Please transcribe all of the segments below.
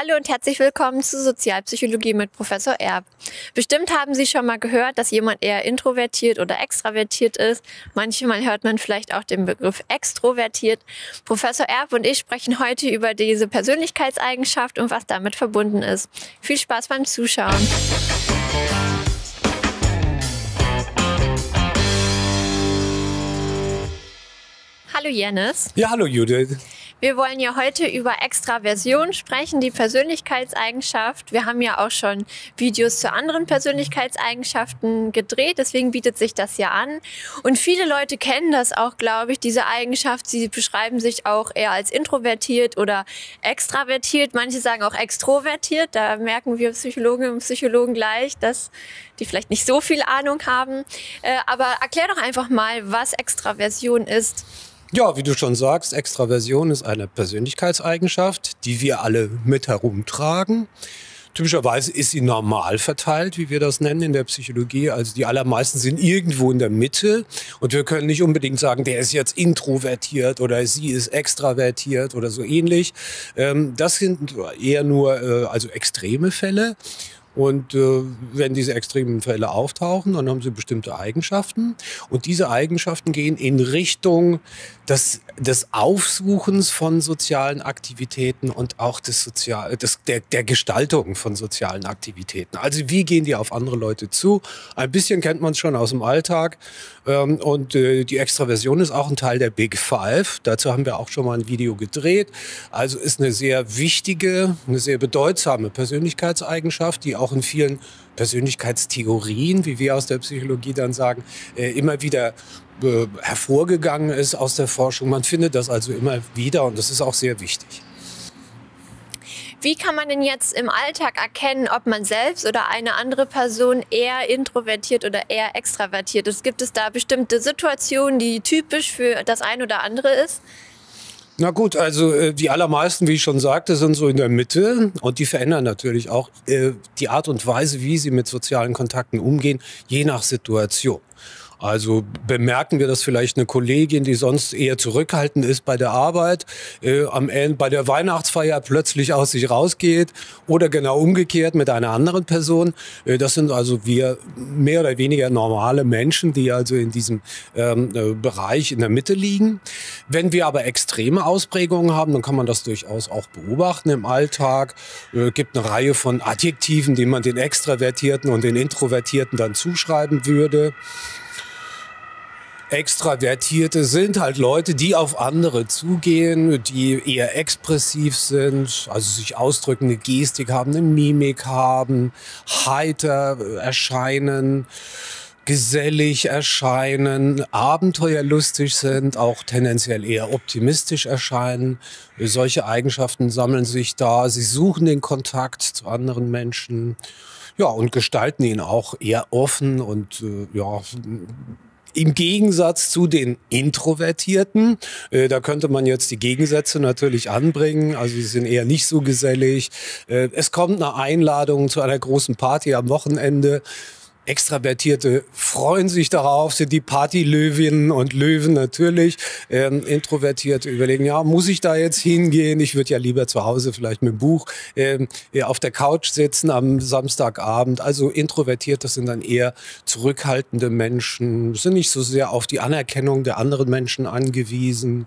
Hallo und herzlich willkommen zu Sozialpsychologie mit Professor Erb. Bestimmt haben Sie schon mal gehört, dass jemand eher introvertiert oder extravertiert ist. Manchmal hört man vielleicht auch den Begriff extrovertiert. Professor Erb und ich sprechen heute über diese Persönlichkeitseigenschaft und was damit verbunden ist. Viel Spaß beim Zuschauen. Hallo Jennis. Ja, hallo Judith. Wir wollen ja heute über Extraversion sprechen, die Persönlichkeitseigenschaft. Wir haben ja auch schon Videos zu anderen Persönlichkeitseigenschaften gedreht, deswegen bietet sich das ja an. Und viele Leute kennen das auch, glaube ich, diese Eigenschaft. Sie beschreiben sich auch eher als introvertiert oder extravertiert. Manche sagen auch extrovertiert. Da merken wir Psychologen und Psychologen gleich, dass die vielleicht nicht so viel Ahnung haben. Äh, aber erklär doch einfach mal, was Extraversion ist. Ja, wie du schon sagst, Extraversion ist eine Persönlichkeitseigenschaft, die wir alle mit herumtragen. Typischerweise ist sie normal verteilt, wie wir das nennen in der Psychologie. Also die allermeisten sind irgendwo in der Mitte und wir können nicht unbedingt sagen, der ist jetzt introvertiert oder sie ist extravertiert oder so ähnlich. Ähm, das sind eher nur äh, also extreme Fälle. Und äh, wenn diese extremen Fälle auftauchen, dann haben sie bestimmte Eigenschaften. Und diese Eigenschaften gehen in Richtung des, des Aufsuchens von sozialen Aktivitäten und auch des Sozial des, der, der Gestaltung von sozialen Aktivitäten. Also wie gehen die auf andere Leute zu? Ein bisschen kennt man es schon aus dem Alltag. Ähm, und äh, die Extraversion ist auch ein Teil der Big Five. Dazu haben wir auch schon mal ein Video gedreht. Also ist eine sehr wichtige, eine sehr bedeutsame Persönlichkeitseigenschaft, die auch in vielen Persönlichkeitstheorien, wie wir aus der Psychologie dann sagen, äh, immer wieder äh, hervorgegangen ist aus der Forschung. Man findet das also immer wieder und das ist auch sehr wichtig. Wie kann man denn jetzt im Alltag erkennen, ob man selbst oder eine andere Person eher introvertiert oder eher extravertiert ist? Gibt es da bestimmte Situationen, die typisch für das eine oder andere ist? Na gut, also äh, die allermeisten, wie ich schon sagte, sind so in der Mitte und die verändern natürlich auch äh, die Art und Weise, wie sie mit sozialen Kontakten umgehen, je nach Situation. Also bemerken wir, dass vielleicht eine Kollegin, die sonst eher zurückhaltend ist bei der Arbeit, äh, am Ende bei der Weihnachtsfeier plötzlich aus sich rausgeht oder genau umgekehrt mit einer anderen Person. Äh, das sind also wir mehr oder weniger normale Menschen, die also in diesem ähm, äh, Bereich in der Mitte liegen. Wenn wir aber extreme Ausprägungen haben, dann kann man das durchaus auch beobachten im Alltag. Äh, gibt eine Reihe von Adjektiven, die man den Extravertierten und den Introvertierten dann zuschreiben würde. Extravertierte sind halt Leute, die auf andere zugehen, die eher expressiv sind, also sich ausdrückende Gestik haben, eine Mimik haben, heiter erscheinen, gesellig erscheinen, abenteuerlustig sind, auch tendenziell eher optimistisch erscheinen. Solche Eigenschaften sammeln sich da. Sie suchen den Kontakt zu anderen Menschen. Ja, und gestalten ihn auch eher offen und äh, ja, im Gegensatz zu den Introvertierten, äh, da könnte man jetzt die Gegensätze natürlich anbringen. Also sie sind eher nicht so gesellig. Äh, es kommt eine Einladung zu einer großen Party am Wochenende. Extravertierte freuen sich darauf, sind die Partylöwinnen und Löwen natürlich. Ähm, Introvertierte überlegen, ja, muss ich da jetzt hingehen? Ich würde ja lieber zu Hause vielleicht mit dem Buch ähm, auf der Couch sitzen am Samstagabend. Also Introvertierte sind dann eher zurückhaltende Menschen, sind nicht so sehr auf die Anerkennung der anderen Menschen angewiesen.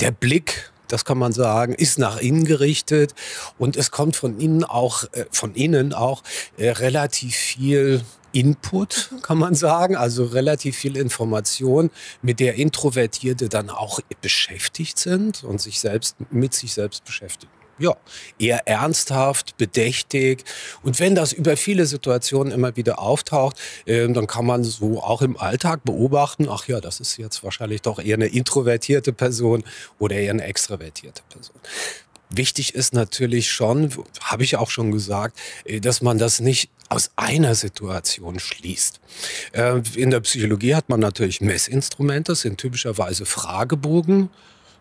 Der Blick das kann man sagen, ist nach innen gerichtet und es kommt von innen auch, äh, von innen auch äh, relativ viel Input, kann man sagen, also relativ viel Information, mit der Introvertierte dann auch beschäftigt sind und sich selbst mit sich selbst beschäftigen. Ja, eher ernsthaft, bedächtig. Und wenn das über viele Situationen immer wieder auftaucht, äh, dann kann man so auch im Alltag beobachten, ach ja, das ist jetzt wahrscheinlich doch eher eine introvertierte Person oder eher eine extrovertierte Person. Wichtig ist natürlich schon, habe ich auch schon gesagt, äh, dass man das nicht aus einer Situation schließt. Äh, in der Psychologie hat man natürlich Messinstrumente, das sind typischerweise Fragebogen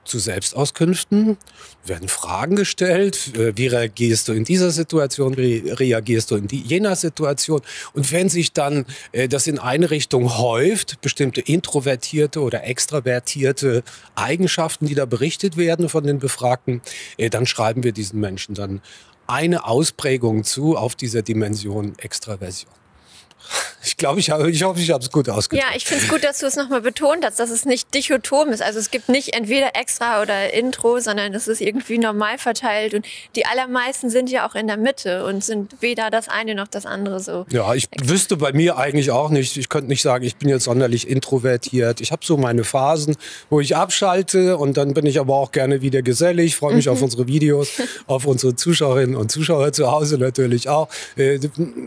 zu Selbstauskünften, werden Fragen gestellt, äh, wie reagierst du in dieser Situation, wie reagierst du in die, jener Situation. Und wenn sich dann äh, das in eine Richtung häuft, bestimmte introvertierte oder extravertierte Eigenschaften, die da berichtet werden von den Befragten, äh, dann schreiben wir diesen Menschen dann eine Ausprägung zu auf dieser Dimension Extraversion. Ich glaube, ich, ich hoffe, ich habe es gut ausgedrückt. Ja, ich finde es gut, dass du es nochmal betont hast, dass es nicht dichotom ist. Also es gibt nicht entweder extra oder Intro, sondern es ist irgendwie normal verteilt. Und die allermeisten sind ja auch in der Mitte und sind weder das eine noch das andere so. Ja, ich wüsste bei mir eigentlich auch nicht. Ich könnte nicht sagen, ich bin jetzt sonderlich introvertiert. Ich habe so meine Phasen, wo ich abschalte und dann bin ich aber auch gerne wieder gesellig. Freue mich mhm. auf unsere Videos, auf unsere Zuschauerinnen und Zuschauer zu Hause natürlich auch. Äh,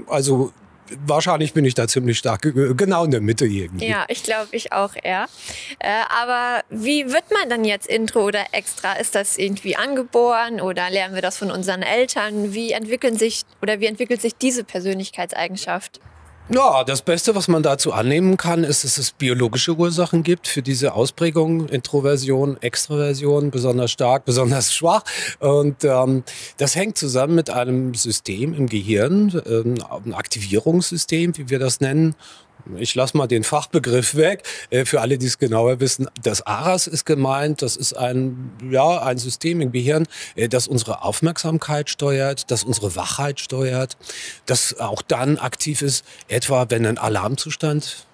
also wahrscheinlich bin ich da ziemlich stark, genau in der Mitte irgendwie. Ja, ich glaube, ich auch eher. Äh, aber wie wird man dann jetzt Intro oder Extra? Ist das irgendwie angeboren oder lernen wir das von unseren Eltern? Wie entwickeln sich oder wie entwickelt sich diese Persönlichkeitseigenschaft? Ja, das Beste, was man dazu annehmen kann, ist, dass es biologische Ursachen gibt für diese Ausprägung, Introversion, Extraversion, besonders stark, besonders schwach. Und ähm, das hängt zusammen mit einem System im Gehirn, ähm, ein Aktivierungssystem, wie wir das nennen, ich lasse mal den Fachbegriff weg. Äh, für alle, die es genauer wissen, das ARAS ist gemeint. Das ist ein, ja, ein System im Gehirn, äh, das unsere Aufmerksamkeit steuert, das unsere Wachheit steuert, das auch dann aktiv ist, etwa wenn ein Alarmzustand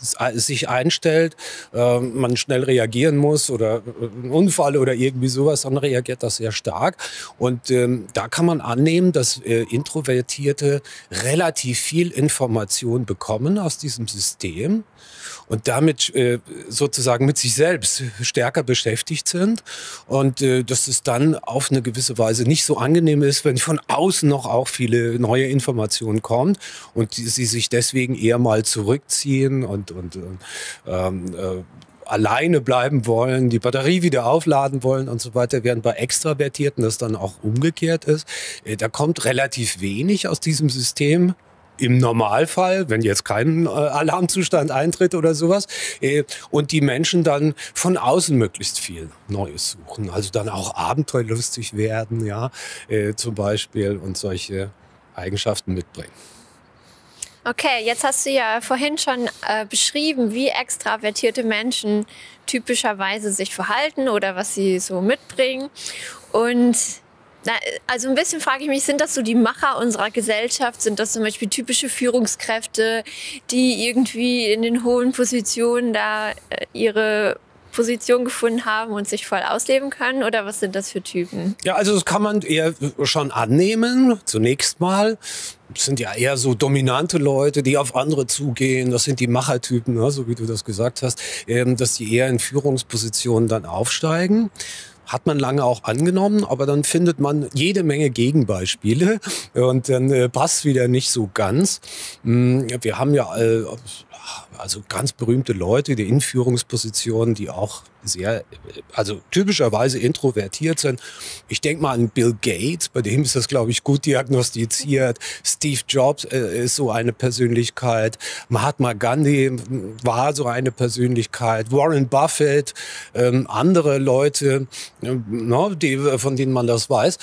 sich einstellt, äh, man schnell reagieren muss oder äh, ein Unfall oder irgendwie sowas, dann reagiert das sehr stark. Und ähm, da kann man annehmen, dass äh, Introvertierte relativ viel Information bekommen aus diesem System und damit äh, sozusagen mit sich selbst stärker beschäftigt sind und äh, dass es dann auf eine gewisse Weise nicht so angenehm ist, wenn von außen noch auch viele neue Informationen kommen und die, sie sich deswegen eher mal zurückziehen und, und ähm, äh, alleine bleiben wollen, die Batterie wieder aufladen wollen und so weiter, während bei Extravertierten das dann auch umgekehrt ist. Äh, da kommt relativ wenig aus diesem System im Normalfall, wenn jetzt kein äh, Alarmzustand eintritt oder sowas, äh, und die Menschen dann von außen möglichst viel Neues suchen, also dann auch abenteuerlustig werden, ja, äh, zum Beispiel und solche Eigenschaften mitbringen. Okay, jetzt hast du ja vorhin schon äh, beschrieben, wie extravertierte Menschen typischerweise sich verhalten oder was sie so mitbringen. Und na, also ein bisschen frage ich mich, sind das so die Macher unserer Gesellschaft? Sind das zum Beispiel typische Führungskräfte, die irgendwie in den hohen Positionen da äh, ihre Position gefunden haben und sich voll ausleben können? Oder was sind das für Typen? Ja, also das kann man eher schon annehmen, zunächst mal. Das sind ja eher so dominante Leute, die auf andere zugehen. Das sind die Machertypen, ne, so wie du das gesagt hast, ähm, dass die eher in Führungspositionen dann aufsteigen hat man lange auch angenommen, aber dann findet man jede Menge Gegenbeispiele und dann äh, passt wieder nicht so ganz. Mm, wir haben ja äh, also ganz berühmte Leute, die in Führungspositionen, die auch sehr, also typischerweise introvertiert sind. Ich denke mal an Bill Gates, bei dem ist das, glaube ich, gut diagnostiziert. Steve Jobs äh, ist so eine Persönlichkeit. Mahatma Gandhi war so eine Persönlichkeit. Warren Buffett, ähm, andere Leute, äh, no, die, von denen man das weiß.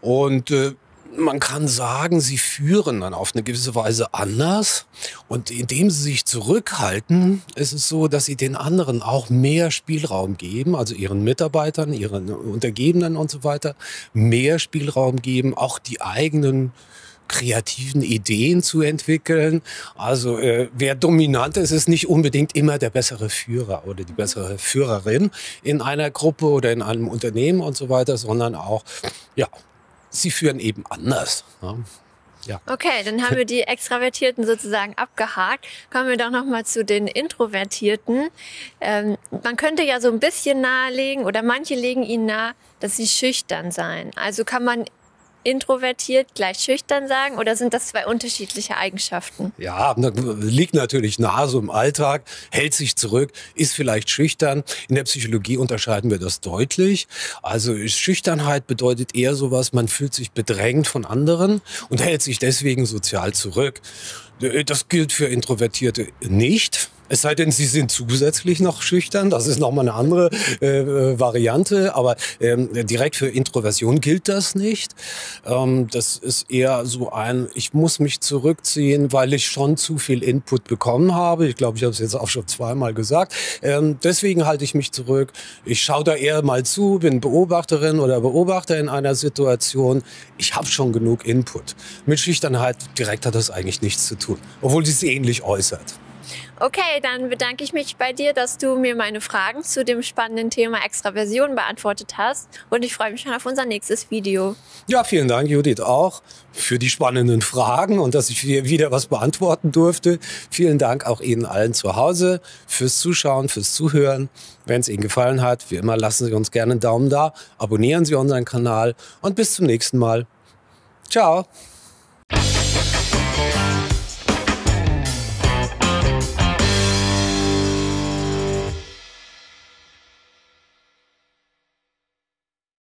Und äh, man kann sagen, sie führen dann auf eine gewisse Weise anders. Und indem sie sich zurückhalten, ist es so, dass sie den anderen auch mehr Spielraum geben, also ihren Mitarbeitern, ihren Untergebenen und so weiter, mehr Spielraum geben, auch die eigenen kreativen Ideen zu entwickeln. Also äh, wer dominant ist, ist nicht unbedingt immer der bessere Führer oder die bessere Führerin in einer Gruppe oder in einem Unternehmen und so weiter, sondern auch ja sie führen eben anders. Ne? Ja. Okay, dann haben wir die Extravertierten sozusagen abgehakt. Kommen wir doch noch mal zu den Introvertierten. Ähm, man könnte ja so ein bisschen nahelegen oder manche legen ihnen nahe, dass sie schüchtern seien. Also kann man introvertiert gleich schüchtern sagen oder sind das zwei unterschiedliche Eigenschaften? Ja, liegt natürlich nahe so im Alltag, hält sich zurück, ist vielleicht schüchtern. In der Psychologie unterscheiden wir das deutlich. Also Schüchternheit bedeutet eher sowas, man fühlt sich bedrängt von anderen und hält sich deswegen sozial zurück. Das gilt für Introvertierte nicht. Es sei denn, Sie sind zusätzlich noch schüchtern. Das ist nochmal eine andere äh, äh, Variante. Aber ähm, direkt für Introversion gilt das nicht. Ähm, das ist eher so ein, ich muss mich zurückziehen, weil ich schon zu viel Input bekommen habe. Ich glaube, ich habe es jetzt auch schon zweimal gesagt. Ähm, deswegen halte ich mich zurück. Ich schaue da eher mal zu, bin Beobachterin oder Beobachter in einer Situation. Ich habe schon genug Input. Mit Schüchternheit direkt hat das eigentlich nichts zu tun, obwohl sie es ähnlich äußert. Okay, dann bedanke ich mich bei dir, dass du mir meine Fragen zu dem spannenden Thema Extraversion beantwortet hast. Und ich freue mich schon auf unser nächstes Video. Ja, vielen Dank, Judith, auch für die spannenden Fragen und dass ich wieder was beantworten durfte. Vielen Dank auch Ihnen allen zu Hause fürs Zuschauen, fürs Zuhören. Wenn es Ihnen gefallen hat, wie immer, lassen Sie uns gerne einen Daumen da, abonnieren Sie unseren Kanal und bis zum nächsten Mal. Ciao.